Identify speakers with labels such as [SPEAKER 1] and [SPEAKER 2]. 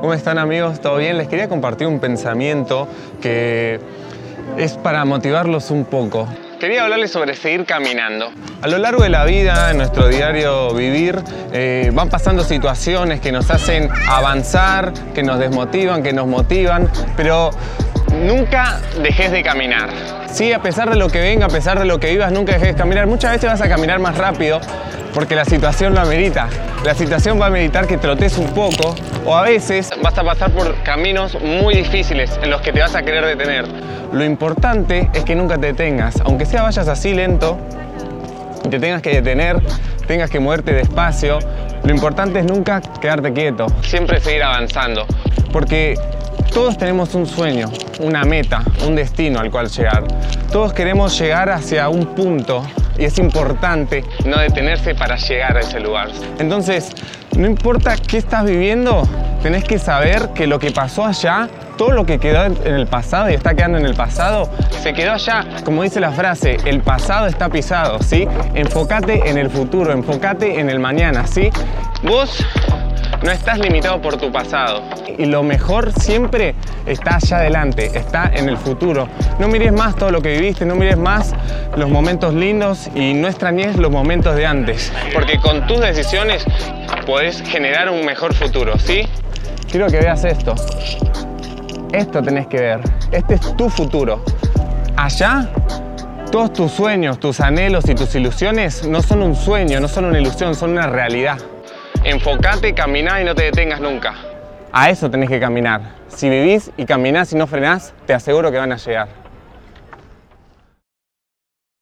[SPEAKER 1] ¿Cómo están amigos? ¿Todo bien? Les quería compartir un pensamiento que es para motivarlos un poco. Quería hablarles sobre seguir caminando. A lo largo de la vida, en nuestro diario vivir, eh, van pasando situaciones que nos hacen avanzar, que nos desmotivan, que nos motivan, pero nunca dejes de caminar. Sí, a pesar de lo que venga, a pesar de lo que vivas, nunca dejes de caminar. Muchas veces vas a caminar más rápido porque la situación lo amerita. La situación va a meditar que trotes un poco o a veces vas a pasar por caminos muy difíciles en los que te vas a querer detener. Lo importante es que nunca te detengas, aunque sea vayas así lento y te tengas que detener, tengas que moverte despacio, lo importante es nunca quedarte quieto, siempre seguir avanzando, porque todos tenemos un sueño, una meta, un destino al cual llegar. Todos queremos llegar hacia un punto y es importante no detenerse para llegar a ese lugar. Entonces, no importa qué estás viviendo, tenés que saber que lo que pasó allá, todo lo que quedó en el pasado y está quedando en el pasado, se quedó allá. Como dice la frase, el pasado está pisado, ¿sí? Enfócate en el futuro, enfócate en el mañana, ¿sí? Vos no estás limitado por tu pasado. Y lo mejor siempre está allá adelante, está en el futuro. No mires más todo lo que viviste, no mires más los momentos lindos y no extrañes los momentos de antes. Porque con tus decisiones podés generar un mejor futuro, ¿sí? Quiero que veas esto. Esto tenés que ver. Este es tu futuro. Allá todos tus sueños, tus anhelos y tus ilusiones no son un sueño, no son una ilusión, son una realidad. Enfocate, caminá y no te detengas nunca. A eso tenés que caminar. Si vivís y caminás y no frenás, te aseguro que van a llegar.